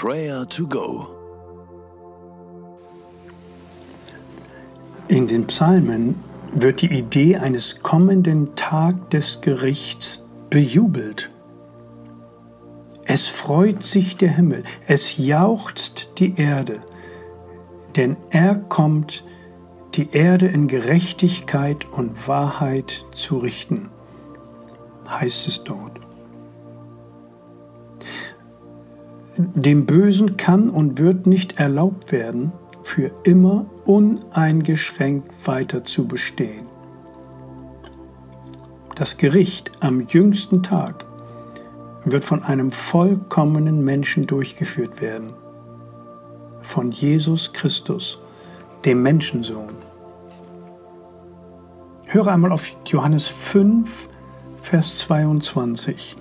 Prayer to Go. In den Psalmen wird die Idee eines kommenden Tag des Gerichts bejubelt. Es freut sich der Himmel, es jauchzt die Erde, denn er kommt, die Erde in Gerechtigkeit und Wahrheit zu richten, heißt es dort. Dem Bösen kann und wird nicht erlaubt werden, für immer uneingeschränkt weiter zu bestehen. Das Gericht am jüngsten Tag wird von einem vollkommenen Menschen durchgeführt werden, von Jesus Christus, dem Menschensohn. Höre einmal auf Johannes 5, Vers 22.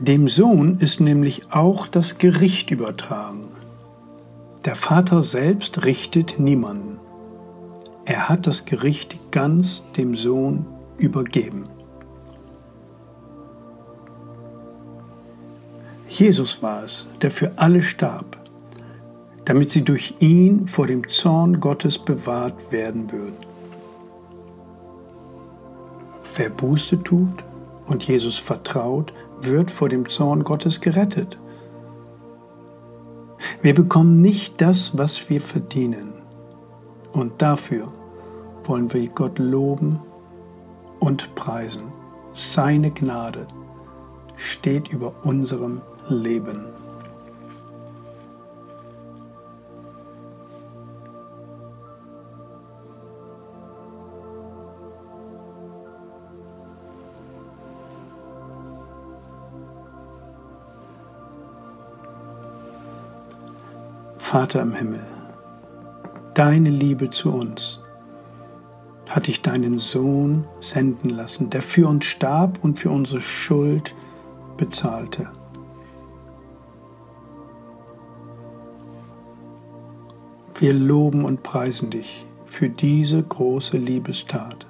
Dem Sohn ist nämlich auch das Gericht übertragen. Der Vater selbst richtet niemanden. Er hat das Gericht ganz dem Sohn übergeben. Jesus war es, der für alle starb, damit sie durch ihn vor dem Zorn Gottes bewahrt werden würden. Wer Buße tut und Jesus vertraut, wird vor dem Zorn Gottes gerettet. Wir bekommen nicht das, was wir verdienen. Und dafür wollen wir Gott loben und preisen. Seine Gnade steht über unserem Leben. Vater im Himmel, deine Liebe zu uns hat dich deinen Sohn senden lassen, der für uns starb und für unsere Schuld bezahlte. Wir loben und preisen dich für diese große Liebestat.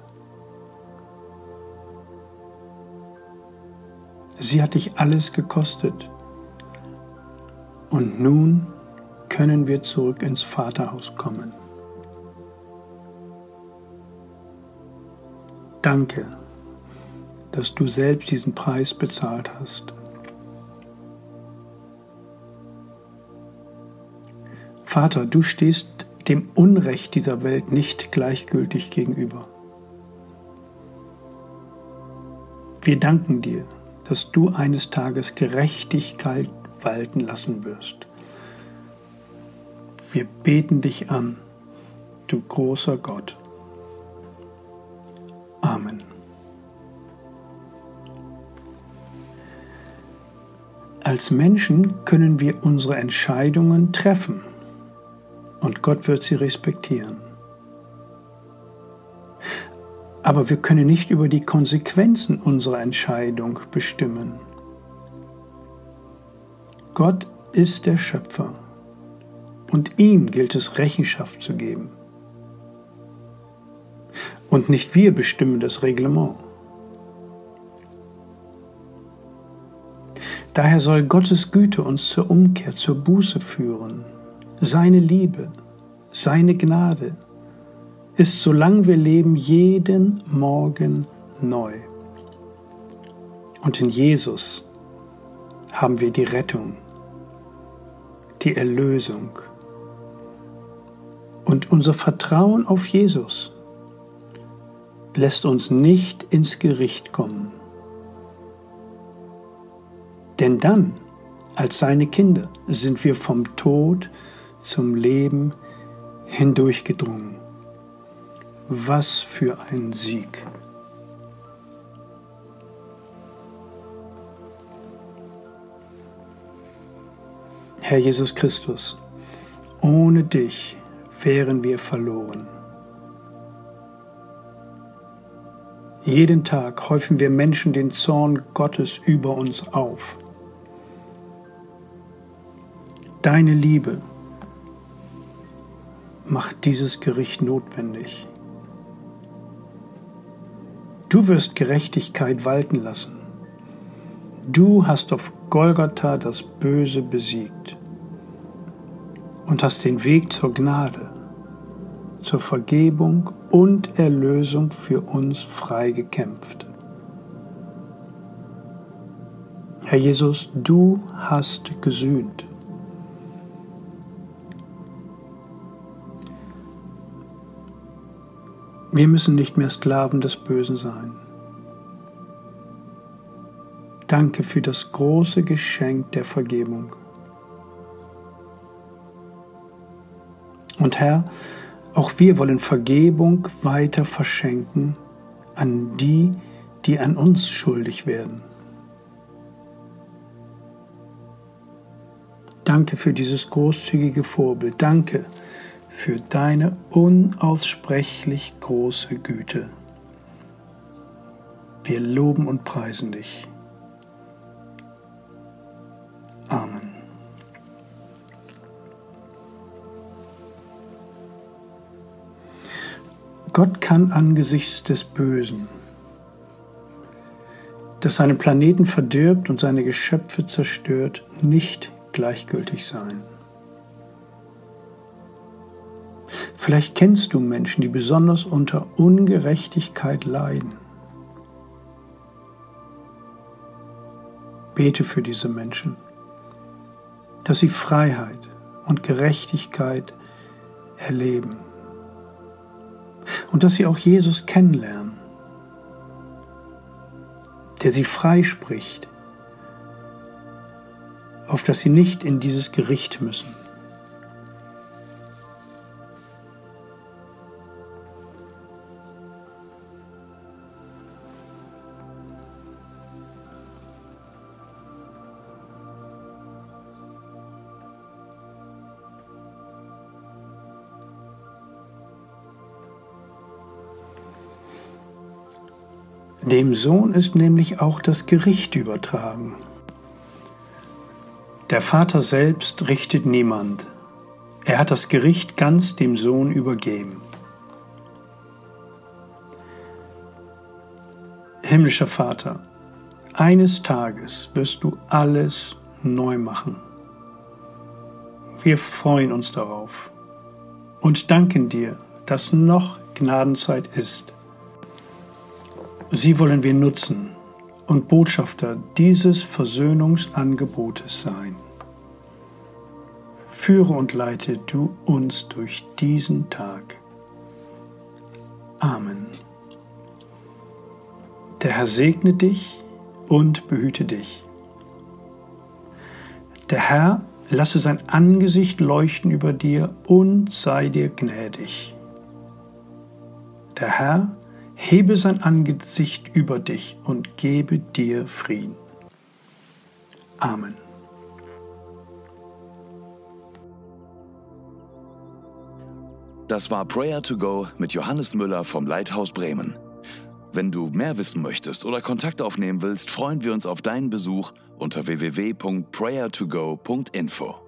Sie hat dich alles gekostet. Und nun können wir zurück ins Vaterhaus kommen. Danke, dass du selbst diesen Preis bezahlt hast. Vater, du stehst dem Unrecht dieser Welt nicht gleichgültig gegenüber. Wir danken dir, dass du eines Tages Gerechtigkeit walten lassen wirst. Wir beten dich an, du großer Gott. Amen. Als Menschen können wir unsere Entscheidungen treffen und Gott wird sie respektieren. Aber wir können nicht über die Konsequenzen unserer Entscheidung bestimmen. Gott ist der Schöpfer und ihm gilt es Rechenschaft zu geben. Und nicht wir bestimmen das Reglement. Daher soll Gottes Güte uns zur Umkehr, zur Buße führen. Seine Liebe, seine Gnade ist, solange wir leben, jeden Morgen neu. Und in Jesus haben wir die Rettung, die Erlösung, und unser Vertrauen auf Jesus lässt uns nicht ins Gericht kommen. Denn dann, als seine Kinder, sind wir vom Tod zum Leben hindurchgedrungen. Was für ein Sieg! Herr Jesus Christus, ohne dich wären wir verloren. Jeden Tag häufen wir Menschen den Zorn Gottes über uns auf. Deine Liebe macht dieses Gericht notwendig. Du wirst Gerechtigkeit walten lassen. Du hast auf Golgatha das Böse besiegt und hast den Weg zur Gnade, zur Vergebung und Erlösung für uns frei gekämpft. Herr Jesus, du hast gesühnt. Wir müssen nicht mehr Sklaven des Bösen sein. Danke für das große Geschenk der Vergebung. Und Herr, auch wir wollen Vergebung weiter verschenken an die, die an uns schuldig werden. Danke für dieses großzügige Vorbild. Danke für deine unaussprechlich große Güte. Wir loben und preisen dich. Gott kann angesichts des Bösen, das seinen Planeten verdirbt und seine Geschöpfe zerstört, nicht gleichgültig sein. Vielleicht kennst du Menschen, die besonders unter Ungerechtigkeit leiden. Bete für diese Menschen, dass sie Freiheit und Gerechtigkeit erleben und dass sie auch Jesus kennenlernen, der sie freispricht auf dass sie nicht in dieses Gericht müssen. Dem Sohn ist nämlich auch das Gericht übertragen. Der Vater selbst richtet niemand. Er hat das Gericht ganz dem Sohn übergeben. Himmlischer Vater, eines Tages wirst du alles neu machen. Wir freuen uns darauf und danken dir, dass noch Gnadenzeit ist. Sie wollen wir nutzen, und Botschafter dieses Versöhnungsangebotes sein. Führe und leite du uns durch diesen Tag. Amen. Der Herr segne dich und behüte dich. Der Herr lasse sein Angesicht leuchten über dir und sei dir gnädig. Der Herr hebe sein Angesicht über dich und gebe dir Frieden. Amen. Das war Prayer to Go mit Johannes Müller vom Leithaus Bremen. Wenn du mehr wissen möchtest oder Kontakt aufnehmen willst, freuen wir uns auf deinen Besuch unter www.prayertogo.info.